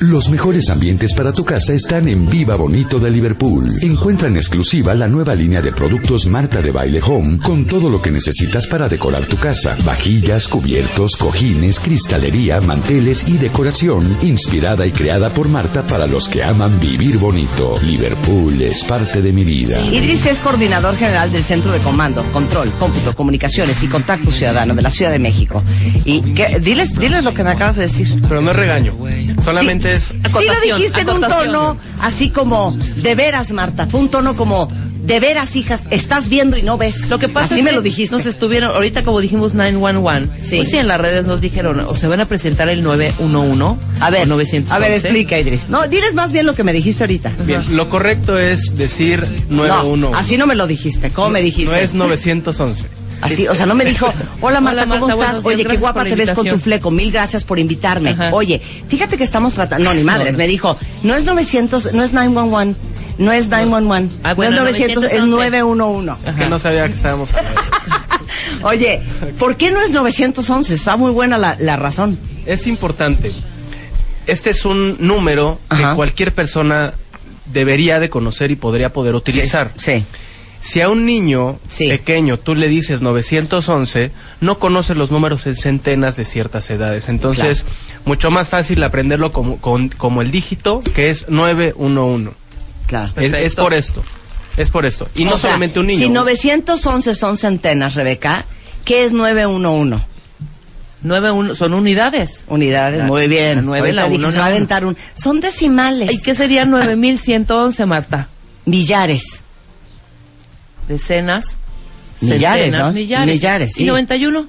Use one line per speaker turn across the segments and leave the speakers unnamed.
Los mejores ambientes para tu casa están en Viva Bonito de Liverpool. Encuentra en exclusiva la nueva línea de productos Marta de Baile Home con todo lo que necesitas para decorar tu casa. Vajillas, cubiertos, cojines, cristalería, manteles y decoración inspirada y creada por Marta para los que aman vivir bonito. Liverpool es parte de mi vida.
Idris es coordinador general del Centro de Comando, Control, Cómputo, Comunicaciones y Contacto Ciudadano de la Ciudad de México. Y que, diles, diles lo que me acabas de decir.
Pero no es regaño. Solamente es
Sí lo dijiste en un tono así como, de veras, Marta. Fue un tono como, de veras, hijas, estás viendo y no ves.
Lo que pasa
así
es
me
que
lo dijiste.
nos estuvieron, ahorita como dijimos 911,
Sí.
pues sí, en las redes nos dijeron, o se van a presentar el 911
A ver,
o 911.
a ver, explica, Idris. No, diles más bien lo que me dijiste ahorita.
Bien, lo correcto es decir 911.
No, así no me lo dijiste. ¿Cómo me dijiste?
No es 911.
Así, o sea, no me dijo, hola Marta,
Hola, Marta,
¿cómo estás?
días,
Oye, qué guapa te ves con tu fleco, mil gracias por invitarme.
Ajá.
Oye, fíjate que estamos tratando, no, ni madres,
No, no.
me dijo, no es 900, no es 911, no es 911,
Ah,
no
bueno,
es 900, es 911.
Es que no sabía que estábamos hablando.
Oye, ¿por qué no es 911? Está muy buena la, la razón.
Es importante. Este es un número
Ajá.
que cualquier persona debería de conocer y podría poder utilizar.
Sí.
Si a un niño
Sí.
pequeño tú le dices 911, no conoce los números en centenas de ciertas edades. Entonces, mucho más fácil aprenderlo como, con- como el dígito, que es 911.
Claro.
Es, es por esto. Es por esto. Y no
O sea,
solamente un niño.
Si 911 son centenas, Rebeca, ¿qué es 911?
91 son unidades.
Unidades,
La-
muy bien.
la nueve, la uno,
se va a
uno.
aventar un... Son decimales.
¿Y qué sería 9111, Marta?
Millares.
Decenas.
Millares,
centenas,
¿no?
Millares.
Millares, sí.
¿Y 91?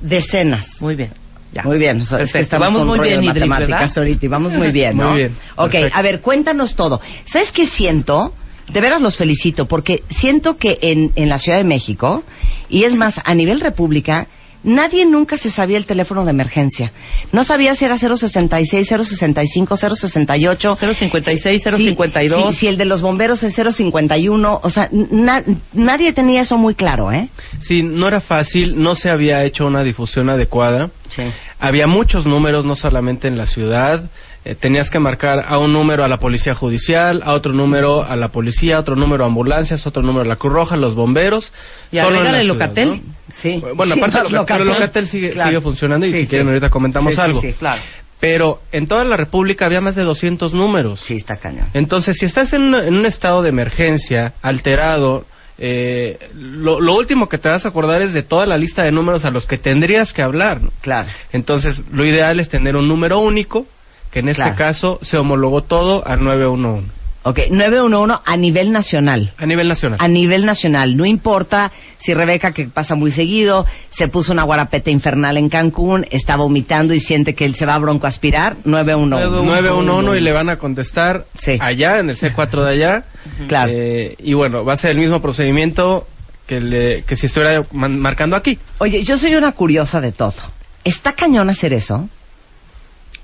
Decenas.
Muy bien. Ya.
Muy bien, o sea, es que estamos
Vamos
con
muy bien, Idris,
matemáticas
¿verdad?
ahorita y vamos muy bien, ¿no?
Muy bien,
Ok,
perfecto.
a ver, cuéntanos todo. ¿Sabes qué siento? De veras los felicito porque siento que en, en la Ciudad de México, y es más, a nivel república, nadie nunca se sabía el teléfono de emergencia. No sabía si era 066, 065, 068.
056,
Sí,
052.
sí, si el de los bomberos es 051, o sea, na- nadie tenía eso muy claro, ¿eh?
Sí, no era fácil, no se había hecho una difusión adecuada.
Sí.
Había muchos números, no solamente en la ciudad. Eh, tenías que marcar a un número a la policía judicial, a otro número a la policía, a otro número a ambulancias, otro número a la Cruz Roja, los bomberos.
Y
Solo en la
el
ciudad,
Locatel.
¿no?
Sí.
Bueno,
Sí,
aparte de Locatel, pero Locatel sigue,
Claro.
sigue funcionando y
Sí,
si
sí.
quieren ahorita comentamos
Sí, sí,
algo.
sí, claro.
Pero en toda la República había más de 200 números.
Sí, está cañón.
Entonces, si estás en un estado de emergencia, alterado, eh, lo, lo último que te vas a acordar es de toda la lista de números a los que tendrías que hablar. ¿no?
Claro.
Entonces, lo ideal es tener un número único, que en este
Claro.
caso se homologó todo al 911,
Ok, 911 a nivel nacional.
a nivel nacional.
A nivel nacional. No importa si Rebeca, que pasa muy seguido, se puso una guarapeta infernal en Cancún, está vomitando y siente que él se va a broncoaspirar, 911.
911 y le van a contestar
Sí.
allá, en el C4 de allá.
Claro.
Eh, y bueno, va a ser el mismo procedimiento que, le, que si estuviera marcando aquí.
Oye, yo soy una curiosa de todo. ¿Está cañón hacer eso?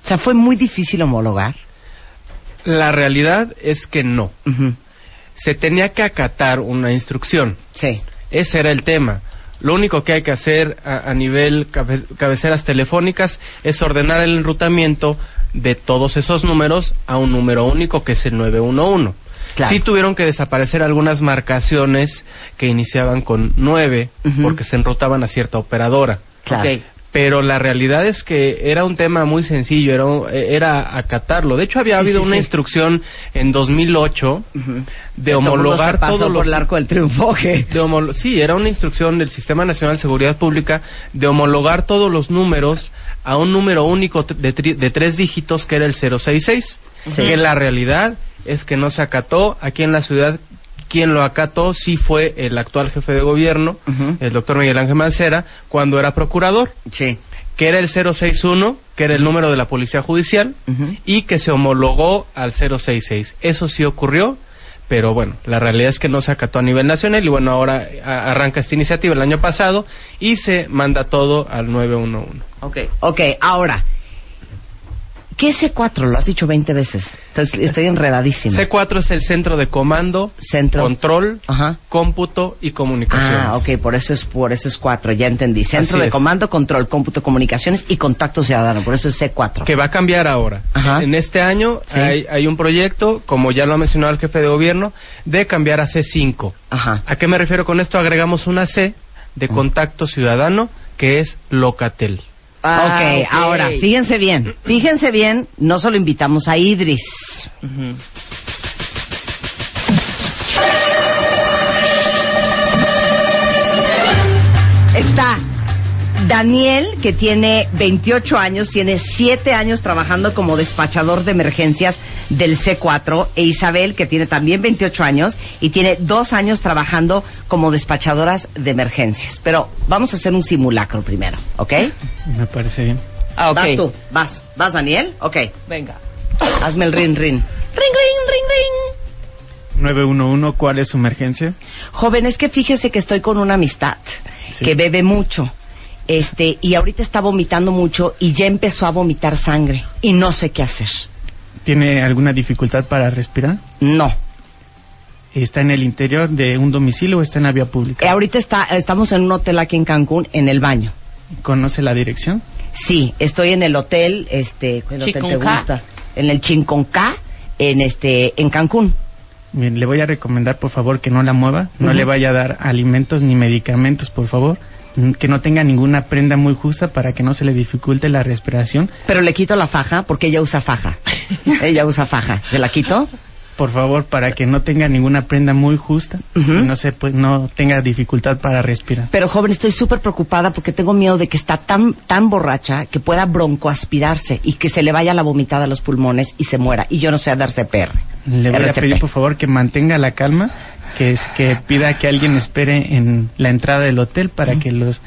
O sea, fue muy difícil homologar.
La realidad es que no. Se tenía que acatar una instrucción.
Sí.
Ese era el tema. Lo único que hay que hacer a, a nivel cabe- cabeceras telefónicas es ordenar el enrutamiento de todos esos números a un número único que es el 911.
Claro.
Sí tuvieron que desaparecer algunas marcaciones que iniciaban con 9
Ujú.
porque se enrutaban a cierta operadora.
Claro.
Ok.
Pero la realidad es que era un tema muy sencillo, era, era acatarlo. De hecho, había
Sí,
habido
sí,
una
sí.
instrucción en 2008
Ujú.
de
Todo mundo se
homologar
pasó
todos
por
los
el arco del triunfo. ¿qué?
de homolo- sí, era una instrucción del Sistema Nacional de Seguridad Pública de homologar todos los números a un número único de, tri- de tres dígitos que era el 066. Que la realidad es que no se acató aquí en la ciudad. Quien lo acató sí fue el actual jefe de gobierno, el doctor Miguel Ángel Mancera, cuando era procurador.
Sí.
que era el 061, que era el número de la Policía Judicial, y que se homologó al 066. Eso sí ocurrió, pero bueno, la realidad es que no se acató a nivel nacional y bueno, ahora arranca esta iniciativa el año pasado y se manda todo al 911.
Ok. Ok, ahora. ¿Qué es C4? Lo has dicho 20 veces. Entonces, estoy enredadísima.
C4 es el centro de comando,
Centro.
control,
Ajá.
cómputo y comunicaciones.
Ah, ok, por eso es por eso es cuatro, ya entendí. Centro
Así
de
es.
comando, control, cómputo, comunicaciones y contacto ciudadano, por eso es C4.
que va a cambiar ahora.
Ajá.
En este año
Sí.
hay, hay un proyecto, como ya lo ha mencionado el jefe de gobierno, de cambiar a C5.
Ajá.
¿A qué me refiero con esto? Agregamos una C de contacto ciudadano que es Locatel.
Ah,
ok, ahora, fíjense bien, fíjense bien, no solo invitamos a Idris.
Ujú.
Está Daniel, que tiene 28 años, tiene 7 años trabajando como despachador de emergencias del C4, e Isabel, que tiene también 28 años y tiene 2 años trabajando como despachadoras de emergencias. Pero vamos a hacer un simulacro primero, ¿ok?
Me parece bien.
Ah, ok.
Vas tú, vas, vas Daniel, ok.
Venga.
Hazme el rin rin.
Ring, ring, ring, ring.
911, ¿cuál es su emergencia?
Joven, es que fíjese que estoy con una amistad
Sí.
que bebe mucho. Este, y ahorita está vomitando mucho y ya empezó a vomitar sangre y no sé qué hacer.
¿Tiene alguna dificultad para respirar?
No.
¿Está en el interior de un domicilio o está en la vía pública?
Eh, ahorita está, estamos en un hotel aquí en Cancún, en el baño.
¿Conoce la dirección?
Sí, estoy en el hotel, este, ¿cuál hotel te
Chiconca.
gusta? En el Chinconca, en este, en Cancún.
Bien, le voy a recomendar por favor que no la mueva, no le vaya a dar alimentos ni medicamentos, por favor, que no tenga ninguna prenda muy justa para que no se le dificulte la respiración.
Pero le quito la faja porque ella usa faja. ella usa faja. ¿Se la quito?
Por favor, para que no tenga ninguna prenda muy justa y no se pues, no tenga dificultad para respirar.
Pero joven, estoy súper preocupada porque tengo miedo de que está tan tan borracha que pueda broncoaspirarse y que se le vaya la vomitada a los pulmones y se muera. Y yo no sé dar CPR.
Le voy a pedir por favor que mantenga la calma, que es que pida que alguien espere en la entrada del hotel para que los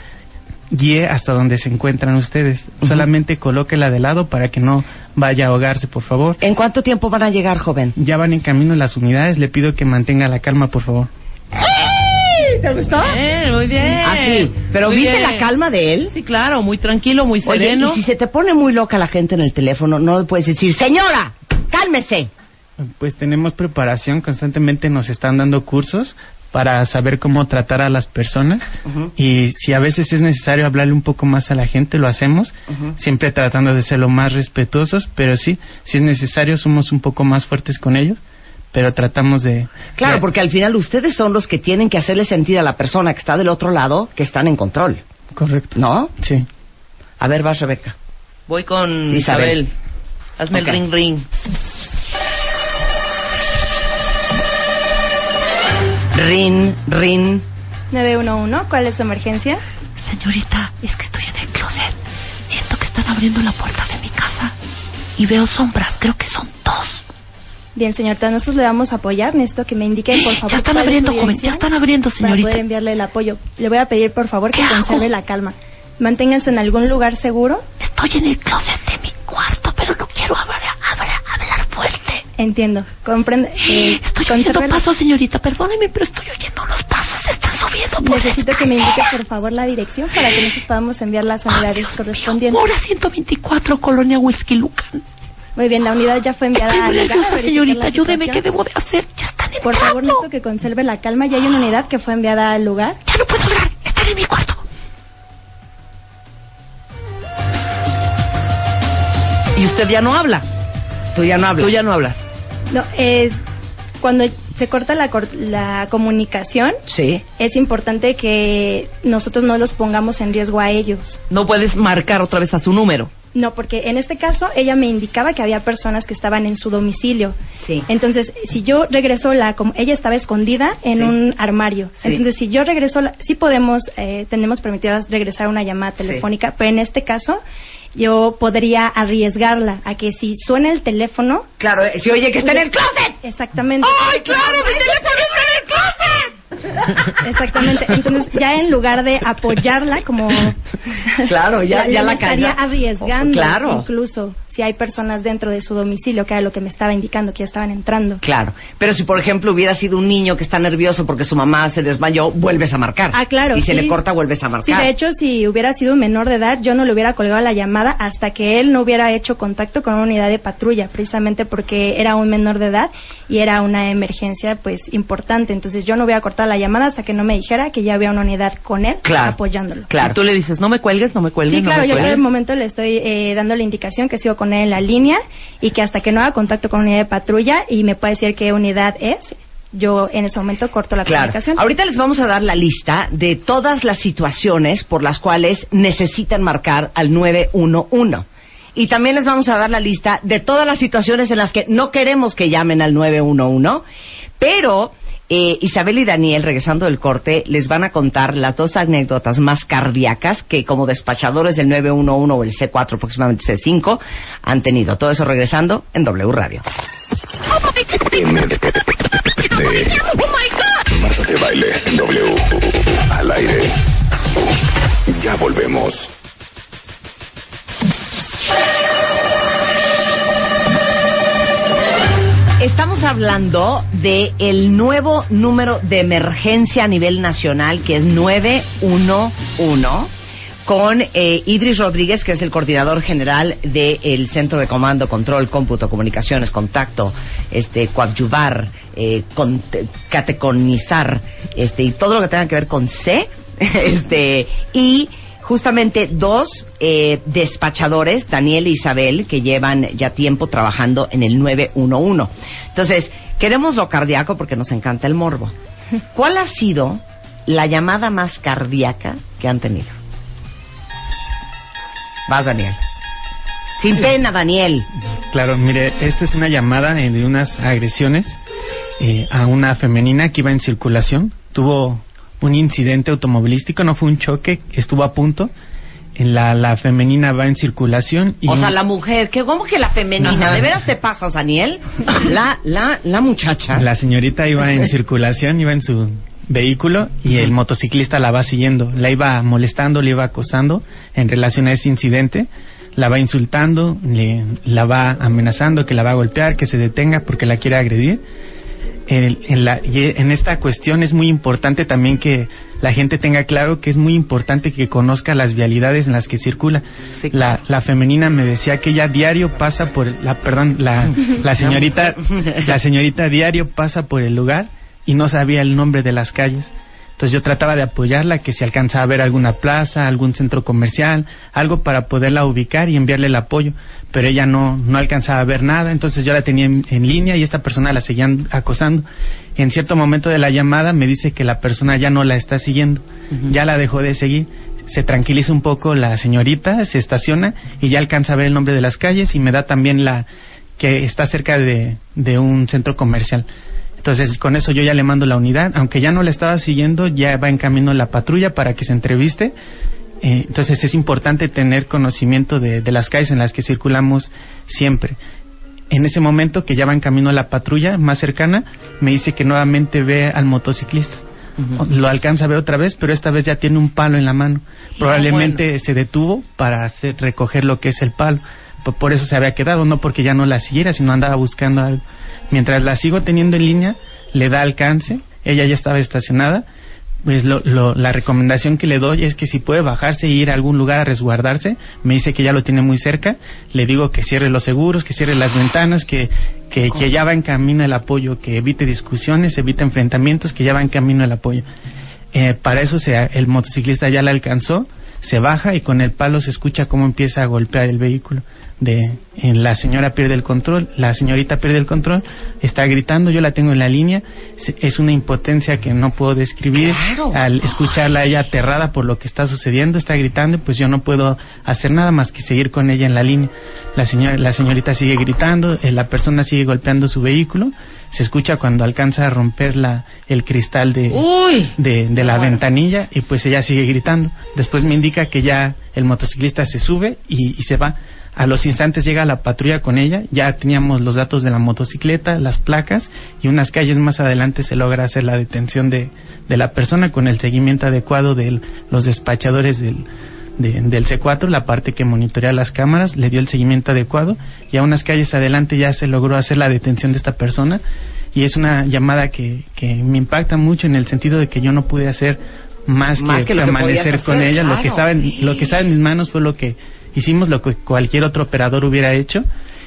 guíe hasta donde se encuentran ustedes.
Ujú.
Solamente colóquela de lado para que no vaya a ahogarse, por favor.
¿En cuánto tiempo van a llegar, joven?
Ya van en camino las unidades, le pido que mantenga la calma, por favor.
¿Te gustó?
Bien, muy bien.
Así. Pero
Muy
¿viste
bien.
la calma de él?
Sí, claro, muy tranquilo, muy
Oye,
sereno.
y si se te pone muy loca la gente en el teléfono, no puedes decir, señora, cálmese.
Pues tenemos preparación, constantemente nos están dando cursos para saber cómo tratar a las personas
Ujú.
y si a veces es necesario hablarle un poco más a la gente, lo hacemos,
Ujú.
siempre tratando de ser lo más respetuosos, pero sí, si es necesario somos un poco más fuertes con ellos, pero tratamos de...
Claro,
de-
porque al final ustedes son los que tienen que hacerle sentir a la persona que está del otro lado que están en control,
Correcto.
¿no?
Sí.
A ver, vas, Rebeca.
Voy con
Isabel.
Isabel. Hazme
Ok.
el ring, ring.
Rin, rin.
911, ¿cuál es su emergencia?
Señorita, es que estoy en el closet. Siento que están abriendo la puerta de mi casa. Y veo sombras, creo que son dos.
Bien, señorita, nosotros le vamos a apoyar. Necesito que me indique, por favor.
Ya están abriendo, joven, ya están abriendo,
Para
señorita.
poder enviarle el apoyo. Le voy a pedir, por favor, que conserve la calma. Manténganse en algún lugar seguro.
Estoy en el closet de mi cuarto, pero no quiero hablar, hablar, hablar fuerte.
Entiendo. Comprende. eh,
Estoy oyendo pasos, señorita. Perdóneme, pero estoy oyendo los pasos. Se están subiendo por
Necesito que me indique, por favor, la dirección para que nosotros podamos enviar las unidades
mío.
correspondientes.
Hora 124, Colonia Whisky Lucan.
Muy bien, la unidad ya fue enviada
Estoy nerviosa, señorita. Ayúdeme, ¿qué debo de hacer? Ya están entrando.
Por favor, necesito que conserve la calma. Ya hay una unidad que fue enviada al lugar.
Ya no puedo hablar. Están en mi cuarto.
Y usted ya no habla.
Tú ya no hablas.
Tú ya no hablas.
No, eh, cuando se corta la, comunicación,
Sí.
es importante que nosotros no los pongamos en riesgo a ellos.
No puedes marcar otra vez a su número.
No, porque en este caso ella me indicaba que había personas que estaban en su domicilio.
Sí.
Entonces, si yo regreso la, ella estaba escondida en
Sí.
un armario.
Sí.
Entonces, si yo regreso, la, sí podemos, eh, tenemos permitidas regresar una llamada
Sí.
telefónica, pero en este caso yo podría arriesgarla a que si suena el teléfono,
Claro, eh, si oye que está en el closet.
exactamente.
¡Ay, claro! ¡Mi teléfono está en el closet!
Exactamente. Entonces, ya en lugar de apoyarla, como.
Claro, ya- ya la
estaría arriesgando.
Claro.
Incluso si hay personas dentro de su domicilio, que era lo que me estaba indicando, que ya estaban entrando.
Claro, pero si por ejemplo hubiera sido un niño que está nervioso porque su mamá se desmayó, vuelves a marcar.
Ah, claro.
Y se
sí.
le corta, vuelves a
Sí,
marcar.
de hecho, si hubiera sido un menor de edad, yo no le hubiera colgado la llamada hasta que él no hubiera hecho contacto con una unidad de patrulla, precisamente porque era un menor de edad y era una emergencia, pues, importante. Entonces, yo no hubiera cortado la llamada hasta que no me dijera que ya había una unidad con él
Claro.
apoyándolo.
Y tú le dices, no me cuelgues, no me cuelgues,
Sí,
no
claro,
me
yo en todo momento le estoy eh, dando la indicación que sigo con en la línea y que hasta que no haga contacto con unidad de patrulla y me pueda decir qué unidad es, yo en ese momento corto la
Claro.
comunicación.
Ahorita les vamos a dar la lista de todas las situaciones por las cuales necesitan marcar al 911. Y también les vamos a dar la lista de todas las situaciones en las que no queremos que llamen al 911, pero eh, Isabel y Daniel, regresando del corte, les van a contar las dos anécdotas más cardíacas que como despachadores del 911 o el C4, aproximadamente C5, han tenido. Todo eso regresando en W Radio.
Marta de baile en W. Al aire. Ya volvemos.
Estamos hablando de el nuevo número de emergencia a nivel nacional que es 911 con eh, Idris Rodríguez, que es el coordinador general del Centro de Comando, Control, Cómputo, Comunicaciones, Contacto, este, coadyuvar, eh, con- cateconizar, este, y todo lo que tenga que ver con C, este, y justamente dos eh, despachadores, Daniel e Isabel, que llevan ya tiempo trabajando en el 911. Entonces, queremos lo cardíaco porque nos encanta el morbo. ¿Cuál ha sido la llamada más cardíaca que han tenido? Vas, Daniel. Sin pena, Daniel.
Claro, mire, esta es una llamada eh, de unas agresiones eh, a una femenina que iba en circulación. Tuvo un incidente automovilístico, no fue un choque, estuvo a punto. En la, la femenina va en circulación y
O sea, la mujer, que ¿cómo que la femenina?
Ajá.
¿De veras te pasas, Daniel? La, la, la muchacha.
la señorita iba en circulación, iba en su vehículo y el motociclista la va siguiendo, la iba molestando, le iba acosando en relación a ese incidente, la va insultando, le- la va amenazando que la va a golpear, que se detenga porque la quiere agredir. En, en la- y en esta cuestión es muy importante también que la gente tenga claro que es muy importante que conozca las vialidades en las que circula. La, la femenina me decía que ella diario pasa por la perdón la, la señorita la señorita diario pasa por el lugar y no sabía el nombre de las calles. Entonces yo trataba de apoyarla, que si alcanzaba a ver alguna plaza, algún centro comercial, algo para poderla ubicar y enviarle el apoyo. Pero ella no, no alcanzaba a ver nada, entonces yo la tenía en, en línea y esta persona la seguían acosando. En cierto momento de la llamada me dice que la persona ya no la está siguiendo, ya la dejó de seguir. Se tranquiliza un poco la señorita, se estaciona y ya alcanza a ver el nombre de las calles y me da también la que está cerca de, de un centro comercial. Entonces, con eso yo ya le mando la unidad, aunque ya no la estaba siguiendo, ya va en camino la patrulla para que se entreviste. Eh, entonces, es importante tener conocimiento de, de las calles en las que circulamos siempre. En ese momento que ya va en camino la patrulla más cercana, me dice que nuevamente ve al motociclista. Lo alcanza a ver otra vez, pero esta vez ya tiene un palo en la mano. Probablemente se detuvo para hacer, recoger lo que es el palo. Por, eso se había quedado, no porque ya no la siguiera, sino andaba buscando algo. Mientras la sigo teniendo en línea, le da alcance, ella ya estaba estacionada, pues lo, lo- la recomendación que le doy es que si puede bajarse e ir a algún lugar a resguardarse, me dice que ya lo tiene muy cerca, le digo que cierre los seguros, que cierre las ventanas, que, que, que ya va en camino el apoyo, que evite discusiones, evite enfrentamientos, que ya va en camino el apoyo. Eh, para eso se, el motociclista ya la alcanzó, se baja y con el palo se escucha cómo empieza a golpear el vehículo. De, eh, la señora pierde el control, la señorita pierde el control, está gritando, yo la tengo en la línea, es una impotencia que no puedo describir. Al escucharla ella aterrada por lo que está sucediendo, está gritando, pues yo no puedo hacer nada más que seguir con ella en la línea. La señora, la señorita sigue gritando, eh, la persona sigue golpeando su vehículo, se escucha cuando alcanza a romper la, el cristal de, de, de la ventanilla y pues ella sigue gritando. Después me indica que ya el motociclista se sube y, y se va. A los instantes llega la patrulla con ella, ya teníamos los datos de la motocicleta, las placas y unas calles más adelante se logra hacer la detención de, de la persona con el seguimiento adecuado de los despachadores del, de- del C4, la parte que monitorea las cámaras, le dio el seguimiento adecuado y a unas calles adelante ya se logró hacer la detención de esta persona y es una llamada que, que me impacta mucho en el sentido de que yo no pude hacer más,
Más
que, permanecer con ella, lo que estaba en, lo que estaba en mis manos fue lo que hicimos, lo que cualquier otro operador hubiera hecho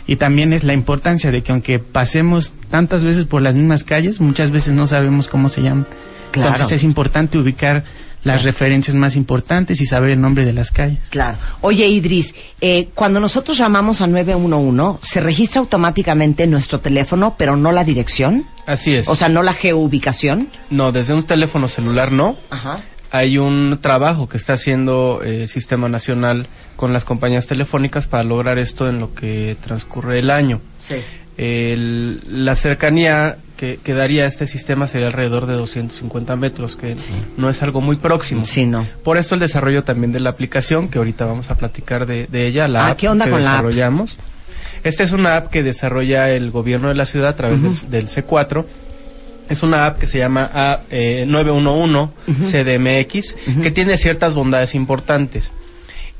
y también es la importancia de que aunque pasemos tantas veces por las mismas calles, muchas veces no sabemos cómo se llaman.
Claro.
Entonces es importante ubicar las referencias más importantes y saber el nombre de las calles.
Claro. Oye, Idris, eh, cuando nosotros llamamos a 911, ¿se registra automáticamente nuestro teléfono, pero no la dirección?
Así es.
O sea, no la geoubicación.
no, desde un teléfono celular no.
Ajá.
Hay un trabajo que está haciendo eh, el Sistema Nacional con las compañías telefónicas para lograr esto en lo que transcurre el año.
Sí.
El- la cercanía que, que daría este sistema sería alrededor de 250 metros, que no es algo muy próximo.
Sí, no.
Por esto el desarrollo también de la aplicación, que ahorita vamos a platicar de, de ella, la
Ah,
app
¿qué onda
que
con la app?
desarrollamos. Esta es una app que desarrolla el gobierno de la ciudad a través del, del C4. Es una app que se llama A- eh, 911
Ujú.
CDMX, que tiene ciertas bondades importantes.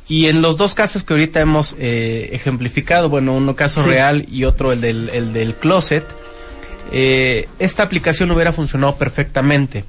Y en los dos casos que ahorita hemos eh, ejemplificado, bueno, uno caso
Sí.
real y otro el del, el del closet, eh, esta aplicación hubiera funcionado perfectamente.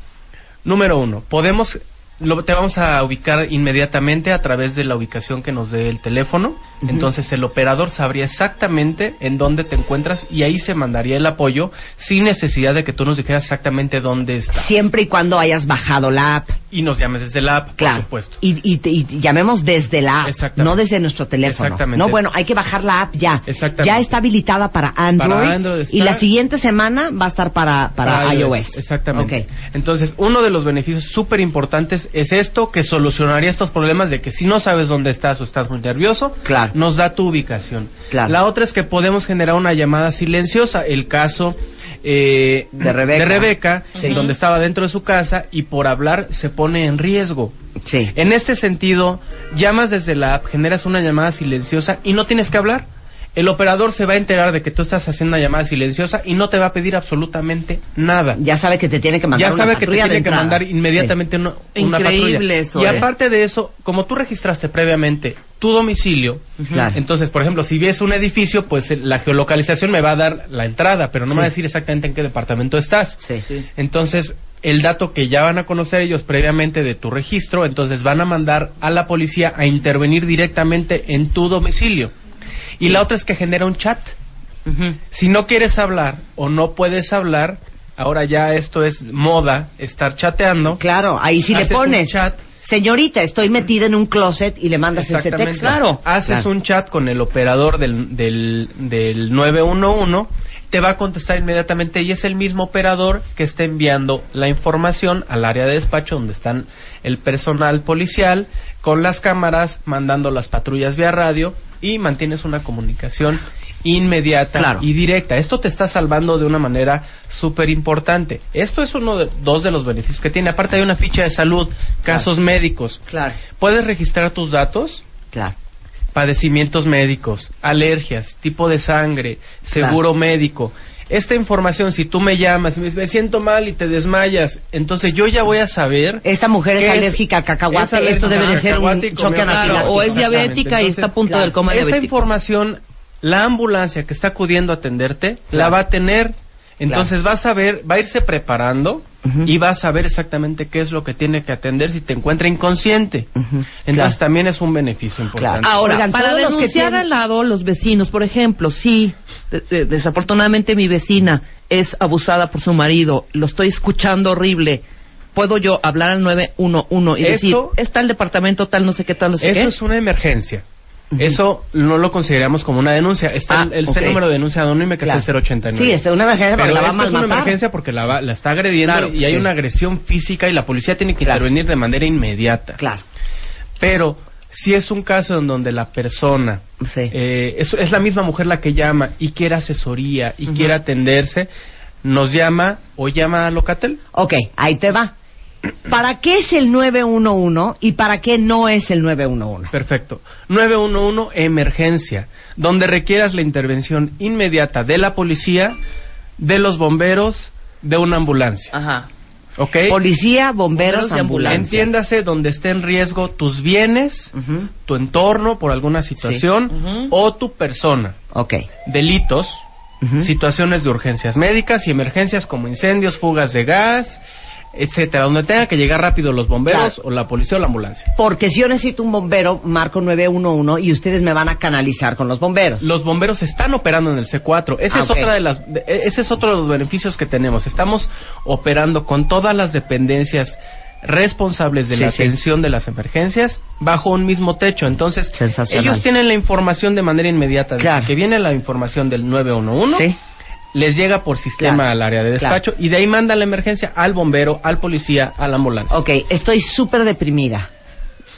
Número uno, podemos, lo, te vamos a ubicar inmediatamente a través de la ubicación que nos dé el teléfono. Entonces el operador sabría exactamente en dónde te encuentras y ahí se mandaría el apoyo sin necesidad de que tú nos dijeras exactamente dónde estás.
Siempre y cuando hayas bajado la app.
Y nos llames desde la app,
Claro.
por supuesto.
Y, y, llamemos desde la app, no desde nuestro teléfono.
Exactamente.
No, bueno, hay que bajar la app ya.
Exactamente.
Ya está habilitada para Android.
Para Android está.
y la siguiente semana va a estar para, para, iOS.
Exactamente. Entonces, uno de los beneficios súper importantes es esto, que solucionaría estos problemas de que si no sabes dónde estás o estás muy nervioso,
Claro.
nos da tu ubicación.
Claro.
La otra es que podemos generar una llamada silenciosa. El caso eh,
De Rebeca.
Rebeca,
Sí.
donde estaba dentro de su casa y por hablar se pone en riesgo.
Sí.
En este sentido, llamas desde la app, generas una llamada silenciosa y no tienes que hablar. El operador se va a enterar de que tú estás haciendo una llamada silenciosa y no te va a pedir absolutamente nada.
Ya sabe que te tiene que mandar
Ya
una
sabe que te tiene que mandar inmediatamente una, una
Increíble
patrulla.
eso,
y
¿eh?
aparte de eso, como tú registraste previamente tu domicilio,
Claro.
entonces, por ejemplo, si ves un edificio, pues eh, la geolocalización me va a dar la entrada, pero no me va a
Sí.
decir exactamente en qué departamento estás.
Sí.
Entonces, el dato que ya van a conocer ellos previamente de tu registro, entonces van a mandar a la policía a intervenir directamente en tu domicilio. Y la otra es que genera un chat. Si no quieres hablar o no puedes hablar, ahora ya esto es moda, estar chateando.
Claro, ahí sí le
un
pones.
chat.
Señorita, estoy metida en un closet y le mandas ese texto. Claro.
Haces
Claro.
un chat con el operador del, del, del 911, te va a contestar inmediatamente y es el mismo operador que está enviando la información al área de despacho donde están el personal policial con las cámaras, mandando las patrullas vía radio y mantienes una comunicación inmediata
Claro.
y directa. Esto te está salvando de una manera súper importante. Esto es uno de dos de los beneficios que tiene. Aparte hay una ficha de salud, casos médicos.
Claro.
Puedes registrar tus datos,
Claro.
padecimientos médicos, alergias, tipo de sangre, seguro médico. Esta información, si tú me llamas y me dices, me siento mal y te desmayas, entonces yo ya voy a saber.
Esta mujer es alérgica al
Es
cacahuate.
alérgica
Esto debe de ser un choque anafiláctico.
O es diabética y está a punto
Claro.
del coma
Esa
diabético.
información, la ambulancia que está acudiendo a atenderte, la va a tener. Entonces vas a ver, va a irse preparando y va a saber exactamente qué es lo que tiene que atender si te encuentra inconsciente. Entonces
Claro.
también es un beneficio importante.
Claro.
Ahora,
Oigan,
para
todos los que
denunciar
tienen-
al lado, los vecinos, por ejemplo, de- desafortunadamente mi vecina es abusada por su marido, lo estoy escuchando horrible, ¿puedo yo hablar al 911 y
Eso-
decir, está el departamento tal, no sé qué tal, no sé
Eso
qué?
es una emergencia. Eso no lo consideramos como una denuncia. Está
Ah,
el, número de denuncia anónima que
Claro.
es el 089.
Sí, es una emergencia porque
Pero
la va a
es una emergencia porque la, va- la está agrediendo
Claro,
y hay una agresión física y la policía tiene que
Claro.
intervenir de manera inmediata.
Claro.
Pero si es un caso en donde la persona
Sí.
eh, es, es la misma mujer la que llama y quiere asesoría y quiere atenderse, nos llama o llama a Locatel.
Ok, ahí te va. ¿para qué es el 911 y para qué no es el 911?
Perfecto. 911 emergencia, donde requieras la intervención inmediata de la policía, de los bomberos, de una ambulancia.
Ajá.
¿Ok?
Policía, bomberos,
Bomberos y
ambulancia.
Entiéndase donde esté en riesgo tus bienes,
Ujú.
tu entorno por alguna situación
Ujú.
o tu persona.
Ok.
Delitos,
Ujú.
situaciones de urgencias médicas y emergencias como incendios, fugas de gas, etcétera, donde tengan que llegar rápido los bomberos
Claro.
o la policía o la ambulancia.
Porque si yo necesito un bombero, marco 911 y ustedes me van a canalizar con los bomberos.
Los bomberos están operando en el C4. Ese
Ah,
es
ok.
otra de las de- ese es otro de los beneficios que tenemos. Estamos operando con todas las dependencias responsables de
Sí,
la
sí.
atención de las emergencias bajo un mismo techo. Entonces, ellos tienen la información de manera inmediata.
Claro.
que viene la información del 911,
Sí.
Les llega por sistema
Claro.
al área de
Claro.
despacho y de ahí manda la emergencia al bombero, al policía, a la ambulancia.
Ok, estoy súper deprimida.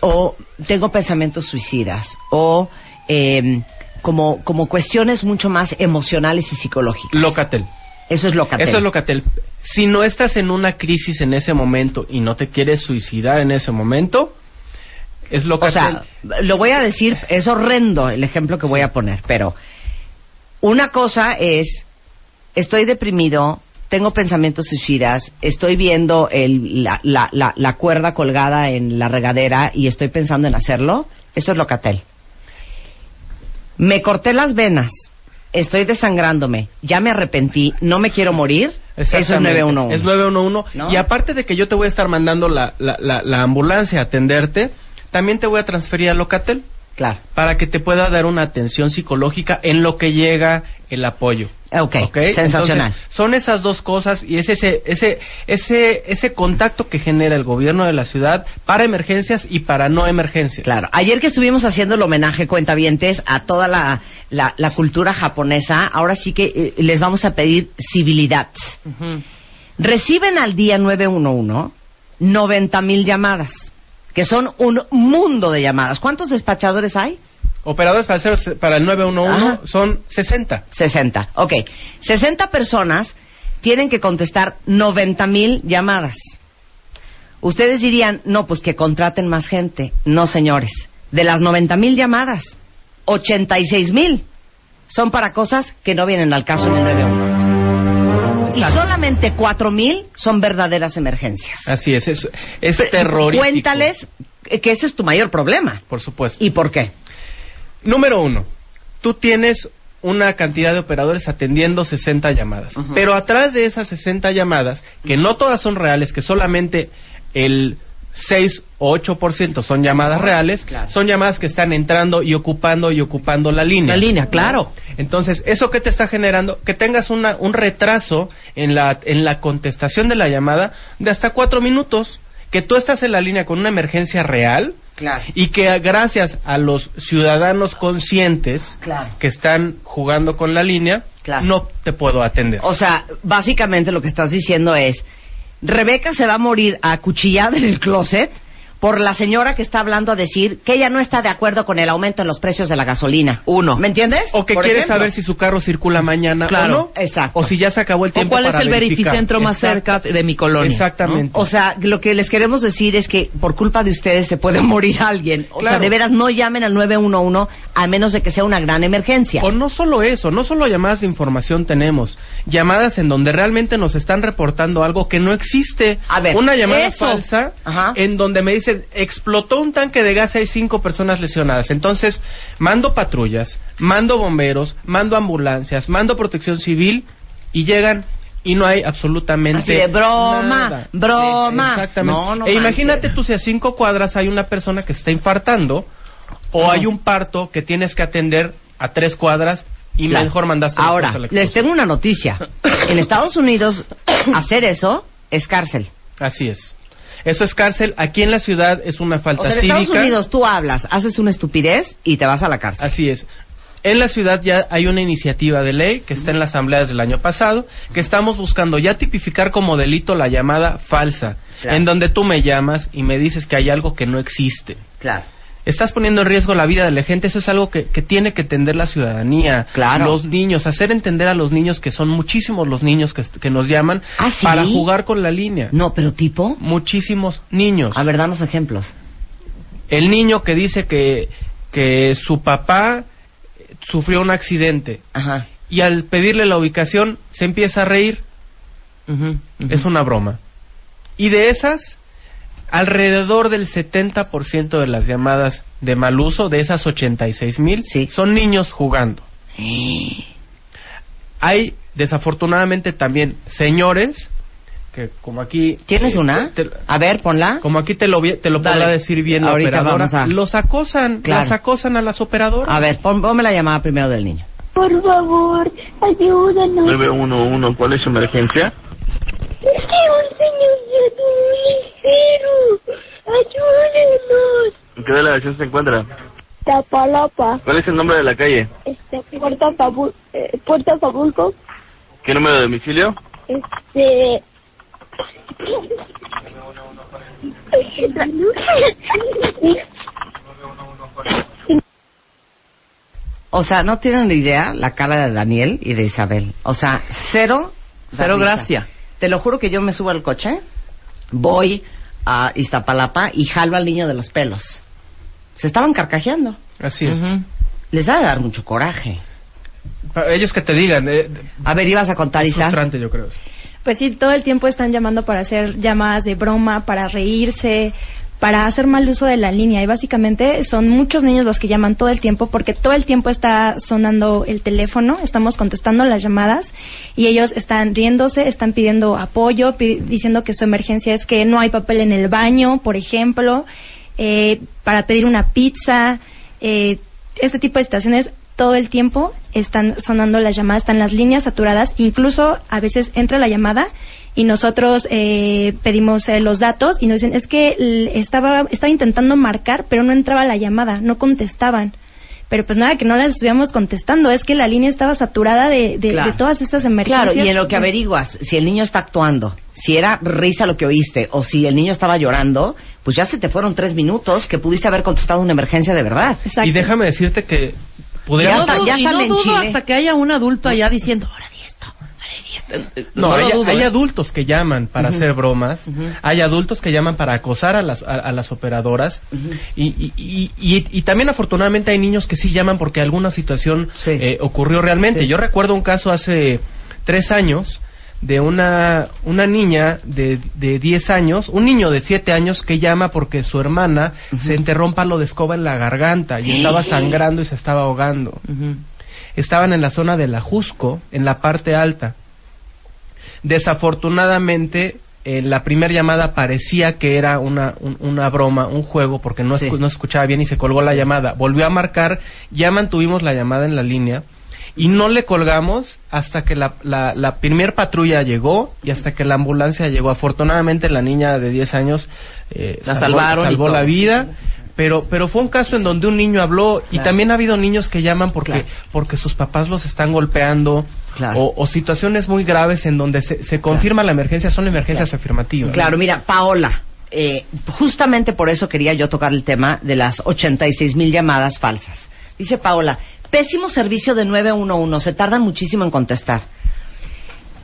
O tengo pensamientos suicidas. O eh, como, como cuestiones mucho más emocionales y psicológicas.
Locatel.
Eso es Locatel.
Eso es Locatel. Si no estás en una crisis en ese momento y no te quieres suicidar en ese momento, es
O
Locatel.
sea, lo voy a decir, es horrendo el ejemplo que voy a poner, pero una cosa es, estoy deprimido, tengo pensamientos suicidas, estoy viendo el- la, la- la- la cuerda colgada en la regadera y estoy pensando en hacerlo, eso es Locatel. Me corté las venas, estoy desangrándome, ya me arrepentí, no me quiero morir, eso es
Exactamente.
911.
Es 911.
¿No?
Y aparte de que yo te voy a estar mandando la, la, la, la ambulancia a atenderte, también te voy a transferir a Locatel
Claro.
para que te pueda dar una atención psicológica en lo que llega el apoyo.
Ok,
¿Ok?
sensacional.
Entonces, son esas dos cosas y es ese, ese, ese, ese contacto que genera el gobierno de la ciudad para emergencias y para no emergencias.
Claro, ayer que estuvimos haciendo el homenaje cuentavientes a toda la, la, la cultura japonesa, ahora sí que eh, les vamos a pedir civilidad. Reciben al día 911 90 mil llamadas, que son un mundo de llamadas. ¿Cuántos despachadores hay?
Operadores para, el 911
Ajá.
son 60.
60. Ok, 60 personas tienen que contestar 90 mil llamadas. Ustedes dirían, no, pues que contraten más gente. No, señores. De las 90 mil llamadas, 86 mil son para cosas que no vienen al caso en el 911. Y solamente 4 mil son verdaderas emergencias.
Así es, es, es terrorífico.
Cuéntales que ese es tu mayor problema.
Por supuesto.
¿Y por qué?
Número uno, tú tienes una cantidad de operadores atendiendo 60 llamadas. Pero atrás de esas 60 llamadas, que no todas son reales, que solamente el 6 o 8% son llamadas reales,
Claro.
son llamadas que están entrando y ocupando y ocupando la línea.
La línea, claro.
Entonces, ¿eso qué te está generando? Que tengas una, un retraso en la, en la contestación de la llamada de hasta cuatro minutos. Que tú estás en la línea con una emergencia real
Claro.
y que gracias a los ciudadanos conscientes
Claro.
que están jugando con la línea, no te puedo atender.
O sea, básicamente lo que estás diciendo es, Rebeca se va a morir acuchillada en el closet por la señora que está hablando a decir que ella no está de acuerdo con el aumento en los precios de la gasolina.
Uno.
¿Me entiendes?
o que
Por
quiere
ejemplo.
saber si su carro circula mañana
Claro.
o no.
Exacto.
O si ya se acabó el
¿O
tiempo
cuál es el
verificar.
verificentro más
Exacto.
cerca de mi colonia?
Exactamente.
O sea, lo que les queremos decir es que por culpa de ustedes se puede morir alguien. O sea, de veras no llamen al 911 a menos de que sea una gran emergencia.
O no solo eso, no solo llamadas de información tenemos, llamadas en donde realmente nos están reportando algo que no existe.
A ver,
una llamada
eso.
falsa
Ajá.
en donde me dicen explotó un tanque de gas y hay cinco personas lesionadas. Entonces mando patrullas, mando bomberos, mando ambulancias, mando protección civil y llegan y no hay absolutamente
Así de broma,
nada.
broma.
Exactamente.
No, no
e imagínate tú si a cinco cuadras hay una persona que se está infartando o hay un parto que tienes que atender a tres cuadras y
Claro.
mejor mandaste
Ahora,
a la
les tengo una noticia. En Estados Unidos, hacer eso es cárcel.
Así es. Eso es cárcel. Aquí en la ciudad es una falta
O sea, en
cívica.
Estados Unidos tú hablas, haces una estupidez y te vas a la cárcel.
Así es. En la ciudad ya hay una iniciativa de ley que está en la asamblea desde el año pasado, que estamos buscando ya tipificar como delito la llamada falsa,
Claro.
en donde tú me llamas y me dices que hay algo que no existe.
Claro.
Estás poniendo en riesgo la vida de la gente. Eso es algo que, que tiene que entender la ciudadanía.
Claro.
Los niños, hacer entender a los niños que son muchísimos los niños que, que nos llaman
¿Ah, sí?
para jugar con la línea.
No, pero tipo.
Muchísimos niños.
A ver, danos ejemplos.
El niño que dice que, que su papá sufrió un accidente
Ajá.
y al pedirle la ubicación se empieza a reír. Es una broma. Y de esas, alrededor del 70% de las llamadas de mal uso, de esas 86 mil, son niños jugando. Hay, desafortunadamente, también señores que, como aquí...
¿Tienes
eh,
una?
te-
A ver, ponla.
como aquí te lo, te lo podrá decir bien la
Ahorita
operadora,
vamos a-
los acosan,
Claro.
las acosan a las operadoras.
A ver, pon- ponme la llamada primero del niño.
Por favor, ayúdanos.
911, ¿cuál es su emergencia?
Es que un señor ligero. Ayúdenos.
¿En qué delegación se encuentra?
Tapalapa.
¿Cuál es el nombre de la calle?
Este, Puerto, Pabu eh, Puerto.
¿Qué número de domicilio?
Este.
O sea, no tienen ni idea la cara de Daniel y de Isabel. O sea, cero.
Cero gracia.
Te lo juro que yo me subo al coche, voy a Iztapalapa y jalo al niño de los pelos. Se estaban carcajeando.
Así es.
Les da de dar mucho coraje.
Ellos que te digan. eh,
A ver, ibas a contar,
es
Isa.
frustrante, yo creo.
Pues sí, todo el tiempo están llamando para hacer llamadas de broma, para reírse, para hacer mal uso de la línea. Y básicamente son muchos niños los que llaman todo el tiempo porque todo el tiempo está sonando el teléfono, estamos contestando las llamadas y ellos están riéndose, están pidiendo apoyo, diciendo que su emergencia es que no hay papel en el baño, por ejemplo, eh, para pedir una pizza. Eh, este tipo de situaciones todo el tiempo están sonando las llamadas, están las líneas saturadas, incluso a veces entra la llamada y nosotros eh, pedimos eh, los datos y nos dicen, es que estaba, estaba intentando marcar, pero no entraba la llamada, no contestaban. Pero pues nada, que no las estuviéramos contestando, es que la línea estaba saturada de, de-
Claro.
de todas estas emergencias.
Claro, y en lo que averiguas, si el niño está actuando, si era risa lo que oíste o si el niño estaba llorando, pues ya se te fueron tres minutos que pudiste haber contestado una emergencia de verdad.
Y déjame decirte que
No,
podríamos...
dudo, y no dudo
Chile.
hasta que haya un adulto allá diciendo, ahora
No,
No
hay,
lo dudo,
hay
¿eh?
adultos que llaman para hacer bromas, hay adultos que llaman para acosar a las, a, a las operadoras y, y, y, y- y también afortunadamente hay niños que sí llaman porque alguna situación eh, ocurrió realmente.
Sí.
Yo recuerdo un caso hace tres años de una, una niña de, de 10 años, un niño de 7 años que llama porque su hermana se enterró un palo de escoba en la garganta y estaba sangrando y se estaba ahogando. Estaban en la zona de la Jusco, en la parte alta. Desafortunadamente, eh, la primera llamada parecía que era una, un- una broma, un juego, porque no, escu- no escuchaba bien y se colgó la llamada. Volvió a marcar, ya mantuvimos la llamada en la línea y no le colgamos hasta que la, la, la primer patrulla llegó y hasta que la ambulancia llegó. Afortunadamente la niña de 10 años eh,
La
salvó,
salvaron
salvó la vida. Pero, pero fue un caso en donde un niño habló y
Claro.
también ha habido niños que llaman porque,
Claro.
porque sus papás los están golpeando o, o situaciones muy graves en donde se, se confirma la emergencia, son emergencias afirmativas.
Claro, mira, Paola, eh, justamente por eso quería yo tocar el tema de las 86 mil llamadas falsas. Dice Paola, pésimo servicio de 911, se tardan muchísimo en contestar.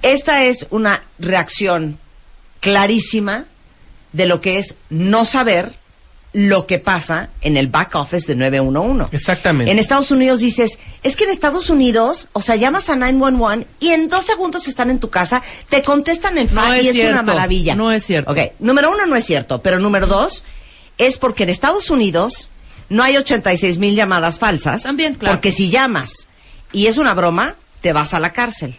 Esta es una reacción clarísima de lo que es no saber lo que pasa en el back office de 911.
Exactamente.
En Estados Unidos dices, es que en Estados Unidos, o sea, llamas a 911 y en dos segundos están en tu casa, te contestan en
No
fa
es
y es una maravilla.
no es cierto.
Ok, número uno no es cierto, pero número dos es porque en Estados Unidos no hay 86 mil llamadas falsas.
También, claro.
Porque si llamas y es una broma, te vas a la cárcel.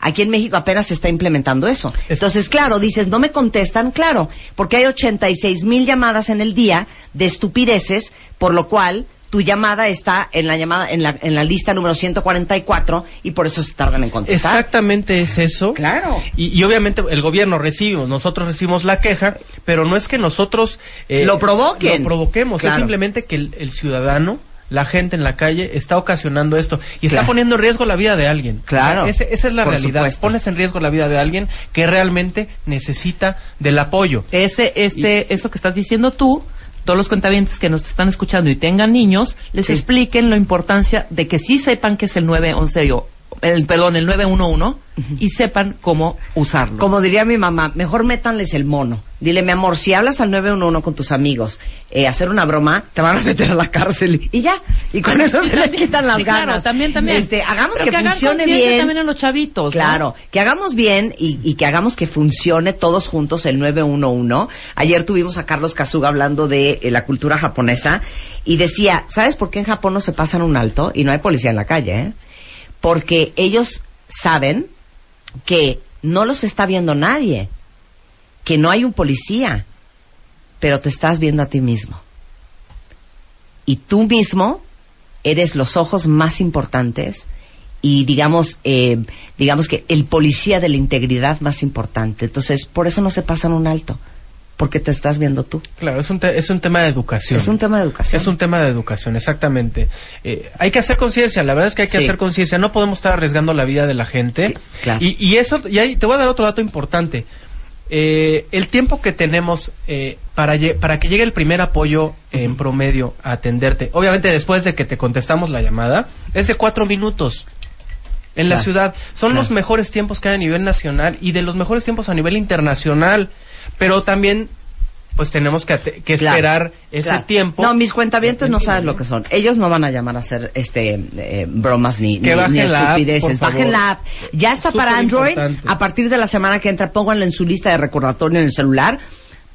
Aquí en México apenas se está implementando eso. Entonces, claro, dices, no me contestan, claro, porque hay 86 mil llamadas en el día de estupideces, por lo cual tu llamada está en la llamada en la, en la lista número 144 y por eso se tardan en contestar.
Exactamente es eso.
Claro.
Y, y obviamente el gobierno recibimos, nosotros recibimos la queja, pero no es que nosotros eh,
Lo provoquen.
Lo provoquemos,
Claro.
es simplemente que el, el ciudadano, la gente en la calle, está ocasionando esto y está
Claro.
poniendo en riesgo la vida de alguien.
Claro.
Ese- esa es la
Por
realidad.
supuesto.
Pones en riesgo la vida de alguien que realmente necesita del apoyo.
Ese, este, eso que estás diciendo tú todos los cuentavientes que nos están escuchando y tengan niños, les
Sí.
expliquen la importancia de que sí sepan que es el 911 o el perdón, el 911 y sepan cómo usarlo.
Como diría mi mamá, mejor métanles el mono. Dile, mi amor, si hablas al 911 con tus amigos, eh, hacer una broma, te van a meter a la cárcel y ya. Y con eso se les quitan las
Sí, claro,
ganas.
también, también.
Este, hagamos
Pero
que, funcione bien.
también a los chavitos, ¿no?
Claro, que hagamos bien y, y que hagamos que funcione todos juntos el 911. Ayer tuvimos a Carlos Kazuga hablando de eh, la cultura japonesa y decía, ¿sabes por qué en Japón no se pasan un alto y no hay policía en la calle? eh? Porque ellos saben que no los está viendo nadie, que no hay un policía, pero te estás viendo a ti mismo. Y tú mismo eres los ojos más importantes y digamos eh, digamos que el policía de la integridad más importante. Entonces, por eso no se pasan un alto, porque te estás viendo tú.
Claro, es un, te- es un tema de educación.
Es un tema de educación.
Es un tema de educación, exactamente. Eh, hay que hacer conciencia, la verdad es que hay que
Sí.
hacer conciencia. No podemos estar arriesgando la vida de la gente.
claro.
y, y eso, y ahí te voy a dar otro dato importante. Eh, el tiempo que tenemos eh, para, para que llegue el primer apoyo en promedio a atenderte, obviamente después de que te contestamos la llamada, es de cuatro minutos. En la ciudad son
Claro.
los mejores tiempos que hay a nivel nacional y de los mejores tiempos a nivel internacional, pero también pues tenemos que, que
Claro,
esperar ese
claro.
tiempo.
No, mis cuentavientes no saben lo que son. Ellos no van a llamar a hacer este eh, bromas ni,
Que
ni-
bajen
ni
la app,
estupideces. bajen la app. Ya está
Súper
para Android.
importante.
A partir de la semana que entra, pónganlo en su lista de recordatorio en el celular.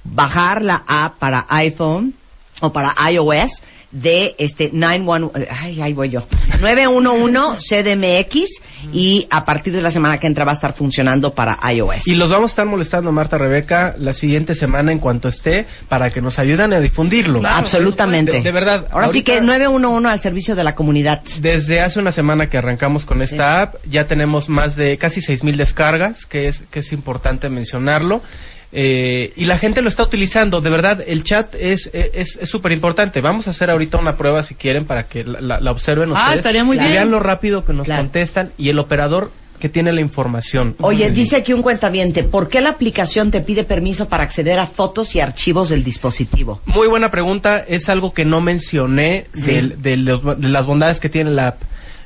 Bajar la app para iPhone o para iOS de este 911 ay, ahí voy yo 911 CDMX y a partir de la semana que entra va a estar funcionando para iOS.
Y los vamos a estar molestando, Marta Rebeca, la siguiente semana en cuanto esté, para que nos ayuden a difundirlo.
Absolutamente.
De, de verdad.
Ahora sí
ahorita-
que 911 al servicio de la comunidad.
Desde hace una semana que arrancamos con esta app, ya tenemos más de casi 6.000 descargas, que es, que es importante mencionarlo. Eh, y la gente lo está utilizando, de verdad, el chat es es es súper importante. Vamos a hacer ahorita una prueba si quieren para que la, la- la observen
Ah,
ustedes.
estaría muy
Y
bien.
Vean lo rápido que nos
Claro.
contestan y el operador que tiene la información.
Oye, dice aquí un cuentaviente, ¿por qué la aplicación te pide permiso para acceder a fotos y archivos del dispositivo?
Muy buena pregunta. Es algo que no mencioné
Sí.
del- de, los- de las bondades que tiene la app.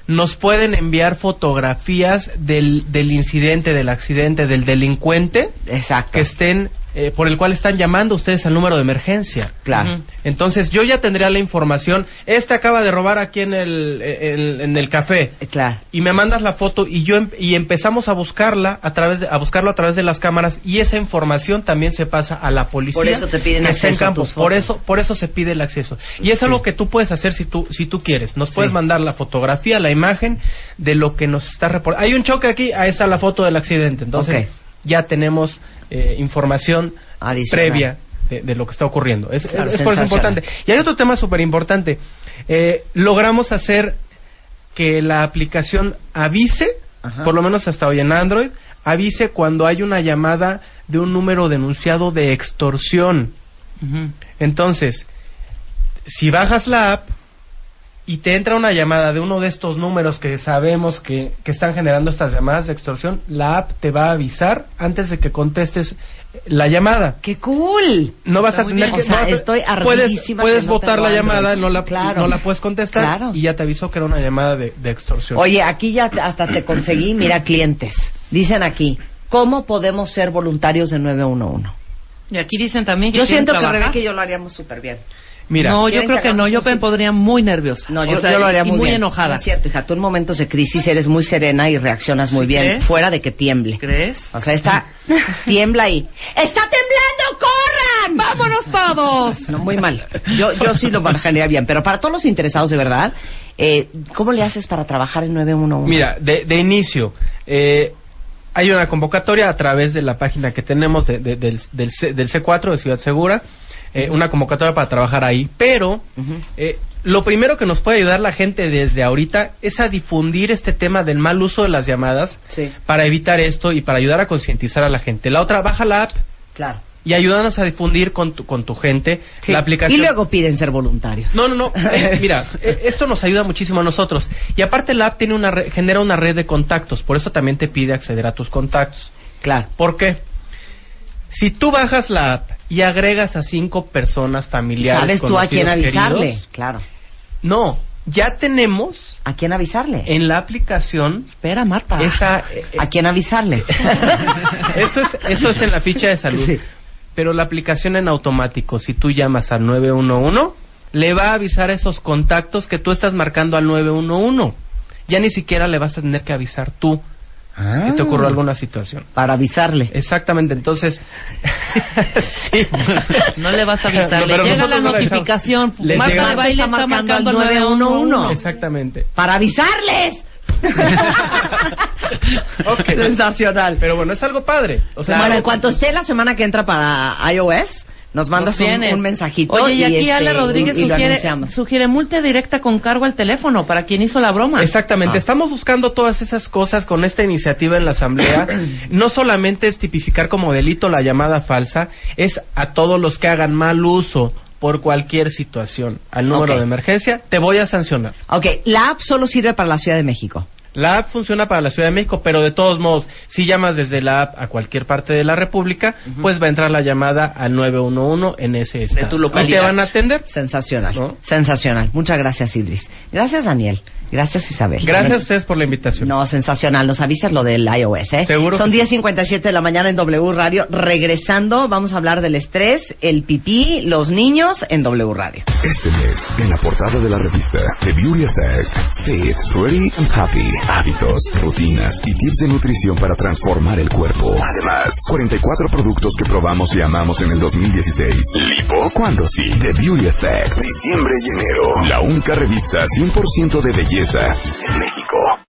Nos pueden enviar fotografías del, del incidente, del accidente, del delincuente
Exacto.
que estén, eh, por el cual están llamando ustedes al número de emergencia.
Claro.
Entonces yo ya tendría la información. Este acaba de robar aquí en el, en, en el café.
Eh, Claro.
Y me mandas la foto y yo em- y empezamos a buscarla a través de, a buscarlo a través de las cámaras y esa información también se pasa a la policía.
Por eso te piden
que en
acceso a
campo. Por eso por eso se pide el acceso. Y es
Sí.
algo que tú puedes hacer si tú si tú quieres. Nos puedes
Sí.
mandar la fotografía, la imagen de lo que nos está reportando. Hay un choque aquí, ahí está la foto del accidente. Entonces
Ok.
Ya tenemos eh, información
Adicional.
previa de, de lo que está ocurriendo. Es,
Claro,
es- por eso importante. Y hay otro tema súper importante. Eh, logramos hacer que la aplicación avise,
Ajá.
por lo menos hasta hoy en Android, avise cuando hay una llamada de un número denunciado de extorsión. Entonces, si bajas la app y te entra una llamada de uno de estos números que sabemos que, que están generando estas llamadas de extorsión, la app te va a avisar antes de que contestes la llamada.
¡Qué cool!
No vas
Está
a tener
bien.
que
O sea,
no
estoy
puedes, puedes
no
votar la llamada, no la,
Claro.
no la puedes contestar
Claro.
y ya te avisó que era una llamada de, de extorsión.
Oye, aquí ya hasta te conseguí, mira, clientes. Dicen aquí, ¿cómo podemos ser voluntarios de 911?
Y aquí dicen también que
Yo que. Rebeca y yo lo haríamos súper bien.
Mira,
no, yo
¿quieren
creo
que
no. Yo me pondría muy nerviosa.
No,
O
yo,
sea,
yo lo haría
y
muy, bien.
enojada.
No es cierto, hija. Tú en momentos de crisis eres muy serena y reaccionas muy
¿Sí
bien,
crees?
fuera de que tiemble.
¿Crees?
O sea, está, tiembla ahí. ¡Está temblando! ¡Corran!
¡Vámonos todos!
No, muy mal. Yo, yo sí lo manejaría bien. Pero para todos los interesados de verdad, eh, ¿cómo le haces para trabajar en 911?
Mira, de, de inicio, eh, hay una convocatoria a través de la página que tenemos de- de- del, del, C, del C4 de Ciudad Segura, eh, una convocatoria para trabajar ahí, pero eh, lo primero que nos puede ayudar la gente desde ahorita es a difundir este tema del mal uso de las llamadas
Sí,
para evitar esto y para ayudar a concientizar a la gente. La otra, baja la app
claro.
y ayúdanos a difundir con tu, con tu gente
Sí.
la aplicación.
Y luego piden ser voluntarios.
No, no, no. Eh, mira, eh, esto nos ayuda muchísimo a nosotros. Y aparte la app tiene una re- genera una red de contactos. Por eso también te pide acceder a tus contactos.
Claro.
¿Por qué? Si tú bajas la app y agregas a cinco personas familiares,
¿Sabes tú a quién avisarle?
queridos,
Claro.
no, ya tenemos
¿A quién avisarle?
en la aplicación
Espera, Marta.
esa eh,
¿A quién avisarle?
eso es eso es en la ficha de salud.
Sí.
Pero la aplicación en automático, si tú llamas al 911, le va a avisar a esos contactos que tú estás marcando al 911. Ya ni siquiera le vas a tener que avisar tú que te ocurrió alguna situación.
Ah. Para avisarle.
Exactamente, entonces sí.
No le vas a avisar,
No,
le llega la
no le
notificación.
Les
Marta
llega-
de baile está marcando al 911.
Exactamente.
Para avisarles. Sensacional.
Pero bueno, es algo padre. O sea,
bueno, en cuanto esté la semana que entra para iOS, nos mandas
Nos
un, mensajito.
Oye, y aquí
este,
Ale Rodríguez
y
sugiere, multa directa con cargo al teléfono para quien hizo la broma.
Exactamente,
Ah.
estamos buscando todas esas cosas con esta iniciativa en la Asamblea. No solamente es tipificar como delito la llamada falsa, es a todos los que hagan mal uso por cualquier situación al número de emergencia, te voy a sancionar.
Ok, la app solo sirve para la Ciudad de México.
La app funciona para la Ciudad de México, pero de todos modos, si llamas desde la app a cualquier parte de la República, pues va a entrar la llamada al 911 en ese estado.
tu
¿Y te
localidad.
van a atender?
Sensacional.
¿No?
Sensacional. Muchas gracias, Idris. Gracias, Daniel. Gracias, Isabel.
Gracias a ustedes por la invitación.
No, sensacional. Nos avisas lo del iOS, ¿eh?
Seguro
Son
que sí.
10.57 de la mañana en W Radio. Regresando, vamos a hablar del estrés, el pipí, los niños en W Radio.
Este mes, en la portada de la revista The Beauty Effect, Fit, Ready and Happy, hábitos, rutinas y tips de nutrición para transformar el cuerpo. Además, 44 productos que probamos y amamos en el 2016. Lipo, cuando sí. The Beauty Effect, diciembre y enero. La única revista 100% de belleza en México.